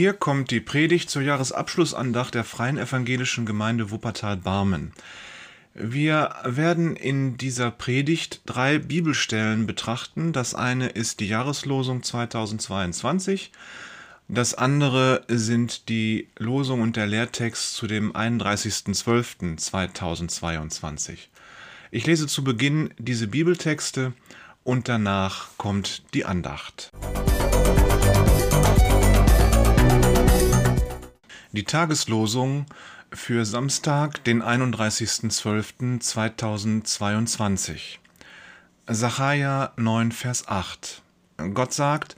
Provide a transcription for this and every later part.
Hier kommt die Predigt zur Jahresabschlussandacht der Freien Evangelischen Gemeinde Wuppertal-Barmen. Wir werden in dieser Predigt drei Bibelstellen betrachten. Das eine ist die Jahreslosung 2022, das andere sind die Losung und der Lehrtext zu dem 31.12.2022. Ich lese zu Beginn diese Bibeltexte und danach kommt die Andacht. Die Tageslosung für Samstag, den 31.12.2022. Sacharja 9, Vers 8. Gott sagt,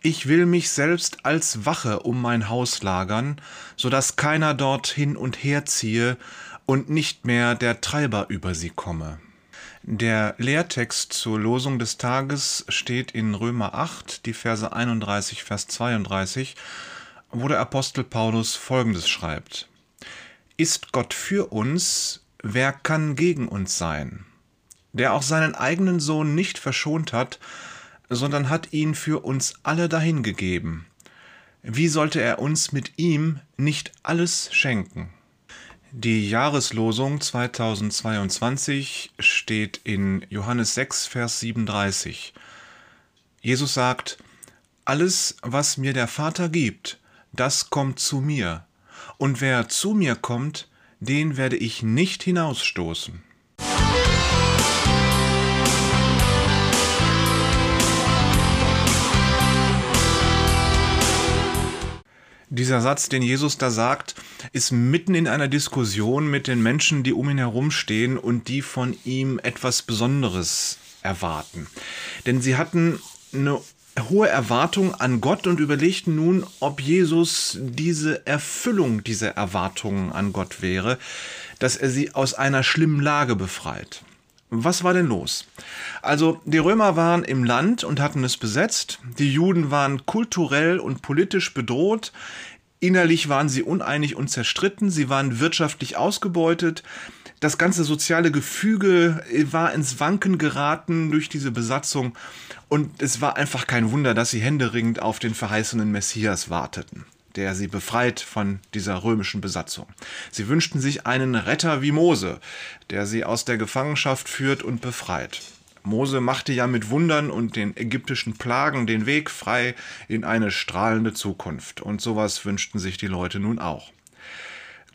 ich will mich selbst als Wache um mein Haus lagern, so dass keiner dort hin und her ziehe und nicht mehr der Treiber über sie komme. Der Lehrtext zur Losung des Tages steht in Römer 8, die Verse 31, Vers 32 wo der Apostel Paulus Folgendes schreibt. Ist Gott für uns, wer kann gegen uns sein? Der auch seinen eigenen Sohn nicht verschont hat, sondern hat ihn für uns alle dahingegeben. Wie sollte er uns mit ihm nicht alles schenken? Die Jahreslosung 2022 steht in Johannes 6, Vers 37. Jesus sagt, Alles, was mir der Vater gibt, das kommt zu mir. Und wer zu mir kommt, den werde ich nicht hinausstoßen. Dieser Satz, den Jesus da sagt, ist mitten in einer Diskussion mit den Menschen, die um ihn herumstehen und die von ihm etwas Besonderes erwarten. Denn sie hatten eine hohe Erwartung an Gott und überlegten nun, ob Jesus diese Erfüllung dieser Erwartungen an Gott wäre, dass er sie aus einer schlimmen Lage befreit. Was war denn los? Also die Römer waren im Land und hatten es besetzt, die Juden waren kulturell und politisch bedroht, innerlich waren sie uneinig und zerstritten, sie waren wirtschaftlich ausgebeutet, das ganze soziale Gefüge war ins Wanken geraten durch diese Besatzung und es war einfach kein Wunder, dass sie händeringend auf den verheißenen Messias warteten, der sie befreit von dieser römischen Besatzung. Sie wünschten sich einen Retter wie Mose, der sie aus der Gefangenschaft führt und befreit. Mose machte ja mit Wundern und den ägyptischen Plagen den Weg frei in eine strahlende Zukunft. Und sowas wünschten sich die Leute nun auch.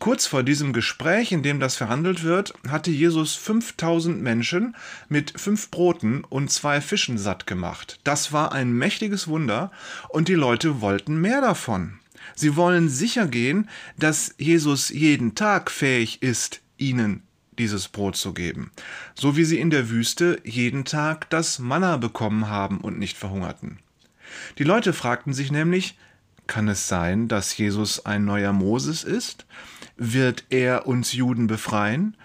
Kurz vor diesem Gespräch, in dem das verhandelt wird, hatte Jesus 5000 Menschen mit fünf Broten und zwei Fischen satt gemacht. Das war ein mächtiges Wunder und die Leute wollten mehr davon. Sie wollen sicher gehen, dass Jesus jeden Tag fähig ist, ihnen dieses Brot zu geben, so wie sie in der Wüste jeden Tag das Manna bekommen haben und nicht verhungerten. Die Leute fragten sich nämlich, kann es sein, dass Jesus ein neuer Moses ist? Wird er uns Juden befreien?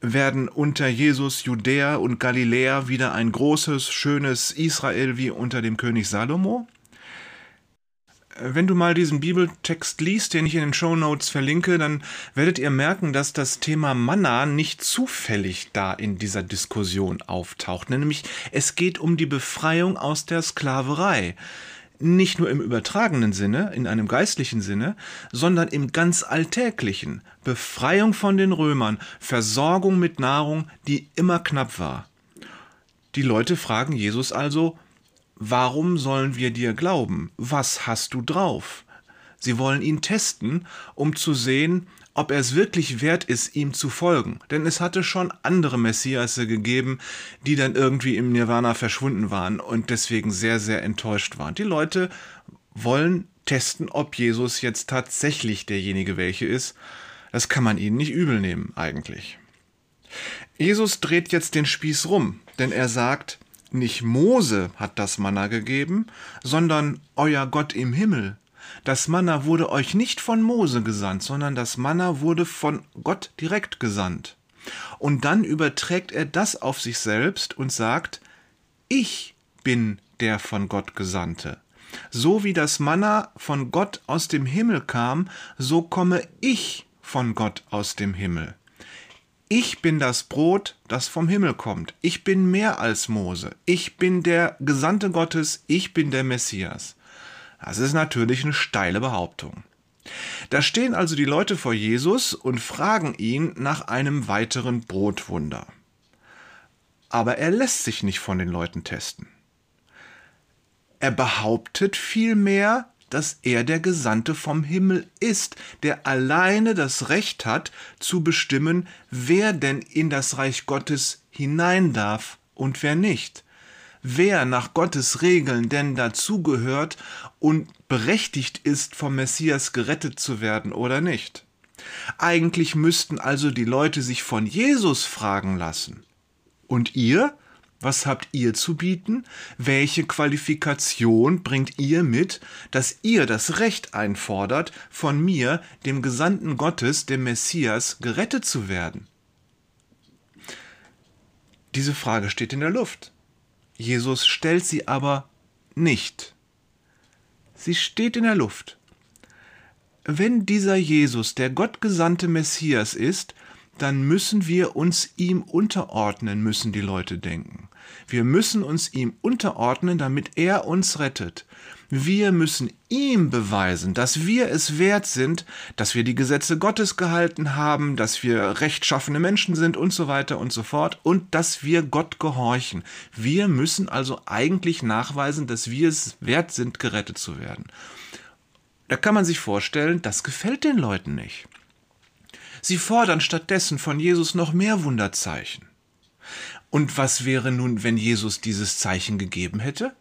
Werden unter Jesus Judäa und Galiläa wieder ein großes, schönes Israel wie unter dem König Salomo? Wenn du mal diesen Bibeltext liest, den ich in den Show Notes verlinke, dann werdet ihr merken, dass das Thema Manna nicht zufällig da in dieser Diskussion auftaucht. Nämlich es geht um die Befreiung aus der Sklaverei nicht nur im übertragenen Sinne, in einem geistlichen Sinne, sondern im ganz alltäglichen. Befreiung von den Römern, Versorgung mit Nahrung, die immer knapp war. Die Leute fragen Jesus also, warum sollen wir dir glauben? Was hast du drauf? Sie wollen ihn testen, um zu sehen, ob er es wirklich wert ist, ihm zu folgen. Denn es hatte schon andere Messiasse gegeben, die dann irgendwie im Nirvana verschwunden waren und deswegen sehr, sehr enttäuscht waren. Die Leute wollen testen, ob Jesus jetzt tatsächlich derjenige welche ist. Das kann man ihnen nicht übel nehmen, eigentlich. Jesus dreht jetzt den Spieß rum, denn er sagt, nicht Mose hat das Manna gegeben, sondern euer Gott im Himmel. Das Manna wurde euch nicht von Mose gesandt, sondern das Manna wurde von Gott direkt gesandt. Und dann überträgt er das auf sich selbst und sagt, ich bin der von Gott Gesandte. So wie das Manna von Gott aus dem Himmel kam, so komme ich von Gott aus dem Himmel. Ich bin das Brot, das vom Himmel kommt. Ich bin mehr als Mose. Ich bin der Gesandte Gottes. Ich bin der Messias. Das ist natürlich eine steile Behauptung. Da stehen also die Leute vor Jesus und fragen ihn nach einem weiteren Brotwunder. Aber er lässt sich nicht von den Leuten testen. Er behauptet vielmehr, dass er der Gesandte vom Himmel ist, der alleine das Recht hat zu bestimmen, wer denn in das Reich Gottes hinein darf und wer nicht. Wer nach Gottes Regeln denn dazugehört und berechtigt ist, vom Messias gerettet zu werden oder nicht. Eigentlich müssten also die Leute sich von Jesus fragen lassen. Und ihr? Was habt ihr zu bieten? Welche Qualifikation bringt ihr mit, dass ihr das Recht einfordert, von mir, dem Gesandten Gottes, dem Messias, gerettet zu werden? Diese Frage steht in der Luft. Jesus stellt sie aber nicht. Sie steht in der Luft. Wenn dieser Jesus der gottgesandte Messias ist, dann müssen wir uns ihm unterordnen, müssen die Leute denken. Wir müssen uns ihm unterordnen, damit er uns rettet. Wir müssen ihm beweisen, dass wir es wert sind, dass wir die Gesetze Gottes gehalten haben, dass wir rechtschaffene Menschen sind und so weiter und so fort und dass wir Gott gehorchen. Wir müssen also eigentlich nachweisen, dass wir es wert sind, gerettet zu werden. Da kann man sich vorstellen, das gefällt den Leuten nicht. Sie fordern stattdessen von Jesus noch mehr Wunderzeichen. Und was wäre nun, wenn Jesus dieses Zeichen gegeben hätte?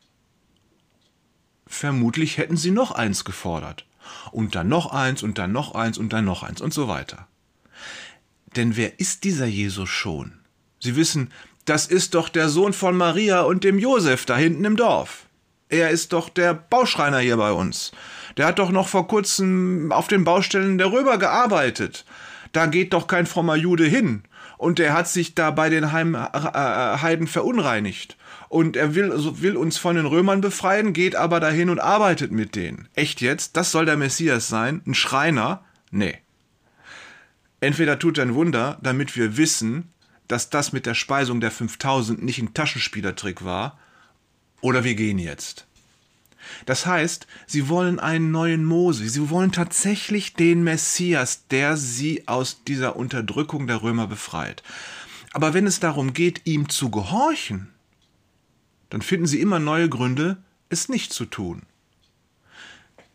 Vermutlich hätten sie noch eins gefordert. Und dann noch eins und dann noch eins und dann noch eins und so weiter. Denn wer ist dieser Jesus schon? Sie wissen, das ist doch der Sohn von Maria und dem Josef da hinten im Dorf. Er ist doch der Bauschreiner hier bei uns. Der hat doch noch vor kurzem auf den Baustellen der Römer gearbeitet da geht doch kein frommer Jude hin. Und er hat sich da bei den Heim, äh, äh, Heiden verunreinigt. Und er will, also will uns von den Römern befreien, geht aber dahin und arbeitet mit denen. Echt jetzt? Das soll der Messias sein? Ein Schreiner? Nee. Entweder tut er ein Wunder, damit wir wissen, dass das mit der Speisung der 5000 nicht ein Taschenspielertrick war, oder wir gehen jetzt. Das heißt, sie wollen einen neuen Mose, sie wollen tatsächlich den Messias, der sie aus dieser Unterdrückung der Römer befreit. Aber wenn es darum geht, ihm zu gehorchen, dann finden sie immer neue Gründe, es nicht zu tun.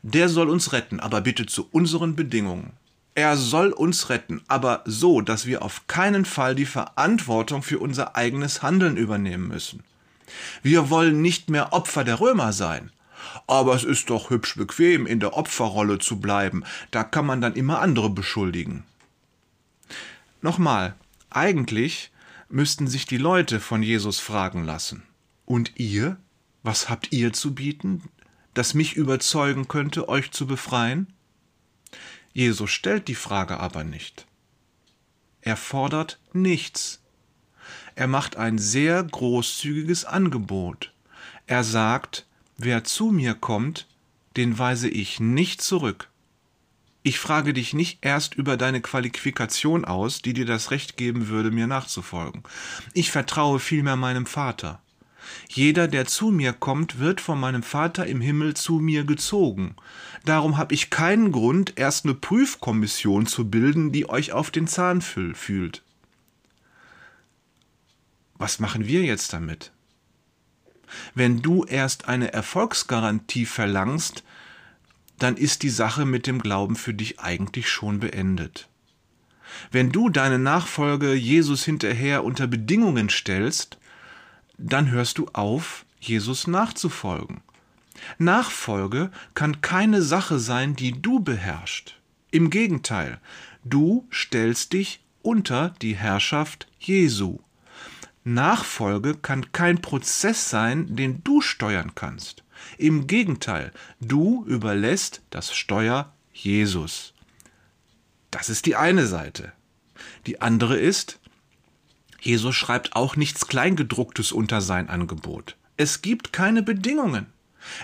Der soll uns retten, aber bitte zu unseren Bedingungen. Er soll uns retten, aber so, dass wir auf keinen Fall die Verantwortung für unser eigenes Handeln übernehmen müssen. Wir wollen nicht mehr Opfer der Römer sein. Aber es ist doch hübsch bequem, in der Opferrolle zu bleiben. Da kann man dann immer andere beschuldigen. Nochmal, eigentlich müssten sich die Leute von Jesus fragen lassen. Und ihr? Was habt ihr zu bieten, das mich überzeugen könnte, euch zu befreien? Jesus stellt die Frage aber nicht. Er fordert nichts. Er macht ein sehr großzügiges Angebot. Er sagt, Wer zu mir kommt, den weise ich nicht zurück. Ich frage dich nicht erst über deine Qualifikation aus, die dir das Recht geben würde, mir nachzufolgen. Ich vertraue vielmehr meinem Vater. Jeder, der zu mir kommt, wird von meinem Vater im Himmel zu mir gezogen. Darum habe ich keinen Grund, erst eine Prüfkommission zu bilden, die euch auf den Zahn fühlt. Was machen wir jetzt damit? Wenn du erst eine Erfolgsgarantie verlangst, dann ist die Sache mit dem Glauben für dich eigentlich schon beendet. Wenn du deine Nachfolge Jesus hinterher unter Bedingungen stellst, dann hörst du auf, Jesus nachzufolgen. Nachfolge kann keine Sache sein, die du beherrschst. Im Gegenteil, du stellst dich unter die Herrschaft Jesu. Nachfolge kann kein Prozess sein, den du steuern kannst. Im Gegenteil, du überlässt das Steuer Jesus. Das ist die eine Seite. Die andere ist, Jesus schreibt auch nichts Kleingedrucktes unter sein Angebot. Es gibt keine Bedingungen.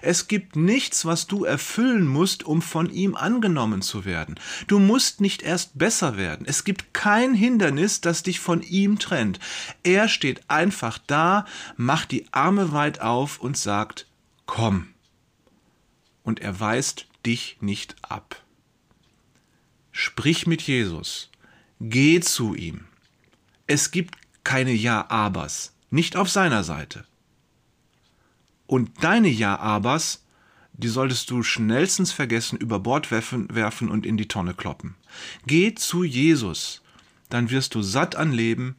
Es gibt nichts, was du erfüllen musst, um von ihm angenommen zu werden. Du musst nicht erst besser werden. Es gibt kein Hindernis, das dich von ihm trennt. Er steht einfach da, macht die Arme weit auf und sagt, komm. und er weist dich nicht ab. Sprich mit Jesus, geh zu ihm. Es gibt keine Ja-Abers, nicht auf seiner Seite. Und deine Ja-Abers, die solltest du schnellstens vergessen, über Bord werfen, und in die Tonne kloppen. Geh zu Jesus, dann wirst du satt an Leben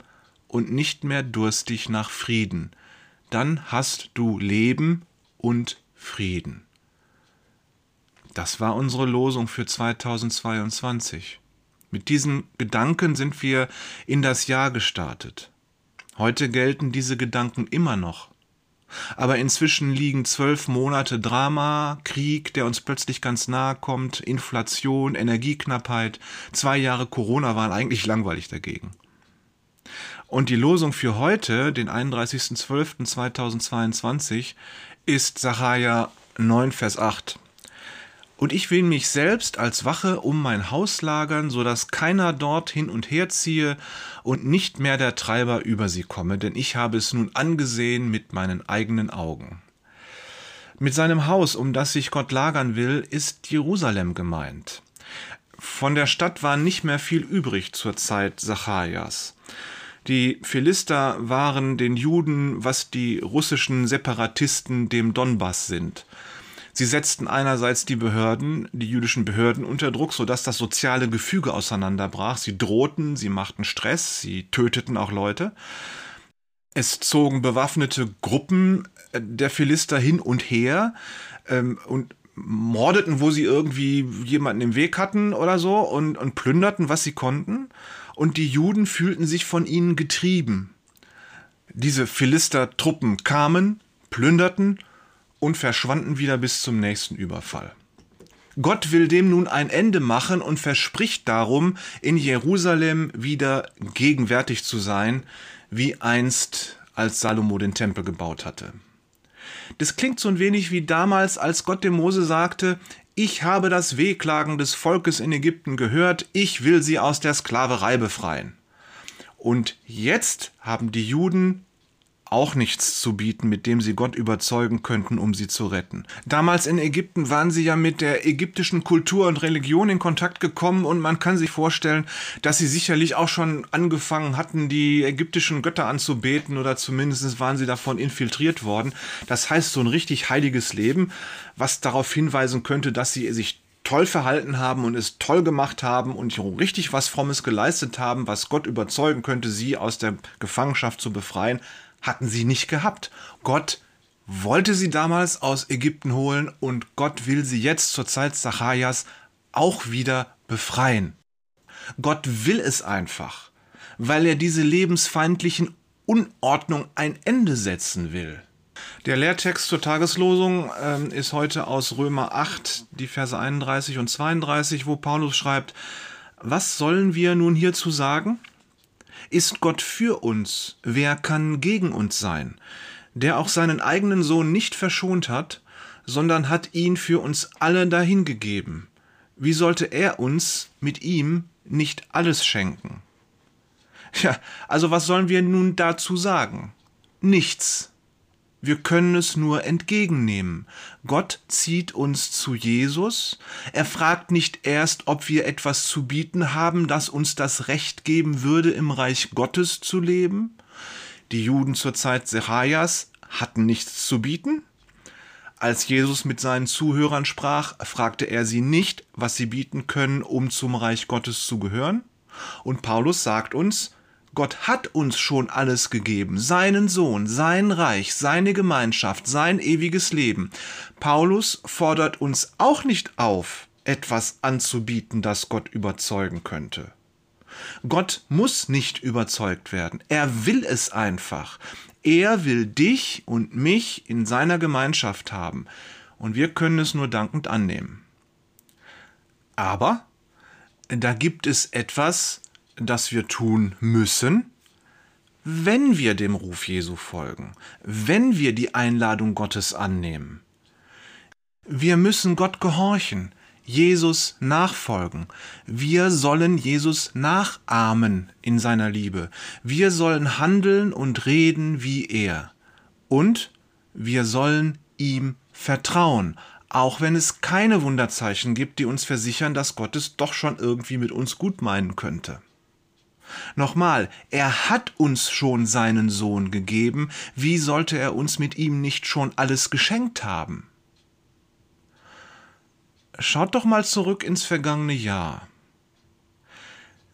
und nicht mehr durstig nach Frieden. Dann hast du Leben und Frieden. Das war unsere Losung für 2022. Mit diesen Gedanken sind wir in das Jahr gestartet. Heute gelten diese Gedanken immer noch. Aber inzwischen liegen zwölf Monate Drama, Krieg, der uns plötzlich ganz nahe kommt, Inflation, Energieknappheit, zwei Jahre Corona waren eigentlich langweilig dagegen. Und die Losung für heute, den 31.12.2022, ist Sacharja 9, Vers 8. Und ich will mich selbst als Wache um mein Haus lagern, so dass keiner dort hin und her ziehe und nicht mehr der Treiber über sie komme, denn ich habe es nun angesehen mit meinen eigenen Augen. Mit seinem Haus, um das sich Gott lagern will, ist Jerusalem gemeint. Von der Stadt war nicht mehr viel übrig zur Zeit Zacharias. Die Philister waren den Juden, was die russischen Separatisten dem Donbass sind. Sie setzten einerseits die Behörden, die jüdischen Behörden unter Druck, sodass das soziale Gefüge auseinanderbrach. Sie drohten, sie machten Stress, sie töteten auch Leute. Es zogen bewaffnete Gruppen äh, der Philister hin und her ähm, und mordeten, wo sie irgendwie jemanden im Weg hatten oder so und, und plünderten, was sie konnten. Und die Juden fühlten sich von ihnen getrieben. Diese Philister-Truppen kamen, plünderten und verschwanden wieder bis zum nächsten Überfall. Gott will dem nun ein Ende machen und verspricht darum, in Jerusalem wieder gegenwärtig zu sein, wie einst als Salomo den Tempel gebaut hatte. Das klingt so ein wenig wie damals, als Gott dem Mose sagte, ich habe das Wehklagen des Volkes in Ägypten gehört, ich will sie aus der Sklaverei befreien. Und jetzt haben die Juden auch nichts zu bieten, mit dem sie Gott überzeugen könnten, um sie zu retten. Damals in Ägypten waren sie ja mit der ägyptischen Kultur und Religion in Kontakt gekommen und man kann sich vorstellen, dass sie sicherlich auch schon angefangen hatten, die ägyptischen Götter anzubeten oder zumindest waren sie davon infiltriert worden. Das heißt, so ein richtig heiliges Leben, was darauf hinweisen könnte, dass sie sich toll verhalten haben und es toll gemacht haben und richtig was Frommes geleistet haben, was Gott überzeugen könnte, sie aus der Gefangenschaft zu befreien, hatten sie nicht gehabt. Gott wollte sie damals aus Ägypten holen und Gott will sie jetzt zur Zeit Zacharias auch wieder befreien. Gott will es einfach, weil er diese lebensfeindlichen Unordnung ein Ende setzen will. Der Lehrtext zur Tageslosung äh, ist heute aus Römer 8, die Verse 31 und 32, wo Paulus schreibt, was sollen wir nun hierzu sagen? Ist Gott für uns, wer kann gegen uns sein? Der auch seinen eigenen Sohn nicht verschont hat, sondern hat ihn für uns alle dahingegeben. Wie sollte er uns mit ihm nicht alles schenken? Ja, also was sollen wir nun dazu sagen? Nichts. Wir können es nur entgegennehmen. Gott zieht uns zu Jesus. Er fragt nicht erst, ob wir etwas zu bieten haben, das uns das Recht geben würde, im Reich Gottes zu leben. Die Juden zur Zeit Zecharias hatten nichts zu bieten. Als Jesus mit seinen Zuhörern sprach, fragte er sie nicht, was sie bieten können, um zum Reich Gottes zu gehören. Und Paulus sagt uns, Gott hat uns schon alles gegeben, seinen Sohn, sein Reich, seine Gemeinschaft, sein ewiges Leben. Paulus fordert uns auch nicht auf, etwas anzubieten, das Gott überzeugen könnte. Gott muss nicht überzeugt werden, er will es einfach. Er will dich und mich in seiner Gemeinschaft haben, und wir können es nur dankend annehmen. Aber da gibt es etwas, das wir tun müssen, wenn wir dem Ruf Jesu folgen, wenn wir die Einladung Gottes annehmen. Wir müssen Gott gehorchen, Jesus nachfolgen. Wir sollen Jesus nachahmen in seiner Liebe. Wir sollen handeln und reden wie er. Und wir sollen ihm vertrauen, auch wenn es keine Wunderzeichen gibt, die uns versichern, dass Gott es doch schon irgendwie mit uns gut meinen könnte. Nochmal, er hat uns schon seinen Sohn gegeben, wie sollte er uns mit ihm nicht schon alles geschenkt haben? Schaut doch mal zurück ins vergangene Jahr.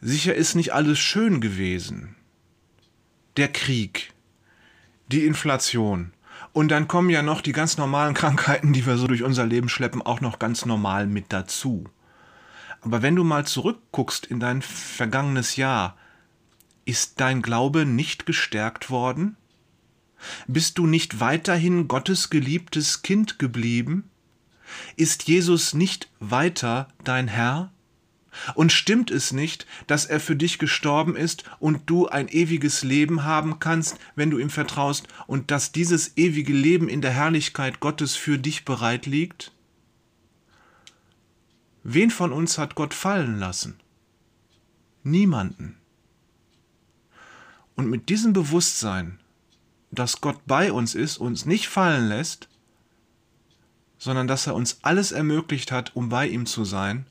Sicher ist nicht alles schön gewesen. Der Krieg, die Inflation, und dann kommen ja noch die ganz normalen Krankheiten, die wir so durch unser Leben schleppen, auch noch ganz normal mit dazu. Aber wenn du mal zurückguckst in dein vergangenes Jahr, ist dein Glaube nicht gestärkt worden? Bist du nicht weiterhin Gottes geliebtes Kind geblieben? Ist Jesus nicht weiter dein Herr? Und stimmt es nicht, dass er für dich gestorben ist und du ein ewiges Leben haben kannst, wenn du ihm vertraust, und dass dieses ewige Leben in der Herrlichkeit Gottes für dich bereit liegt? Wen von uns hat Gott fallen lassen? Niemanden. Und mit diesem Bewusstsein, dass Gott bei uns ist, uns nicht fallen lässt, sondern dass er uns alles ermöglicht hat, um bei ihm zu sein,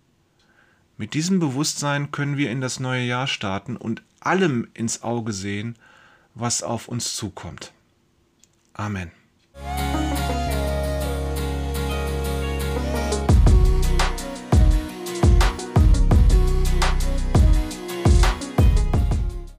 mit diesem Bewusstsein können wir in das neue Jahr starten und allem ins Auge sehen, was auf uns zukommt. Amen.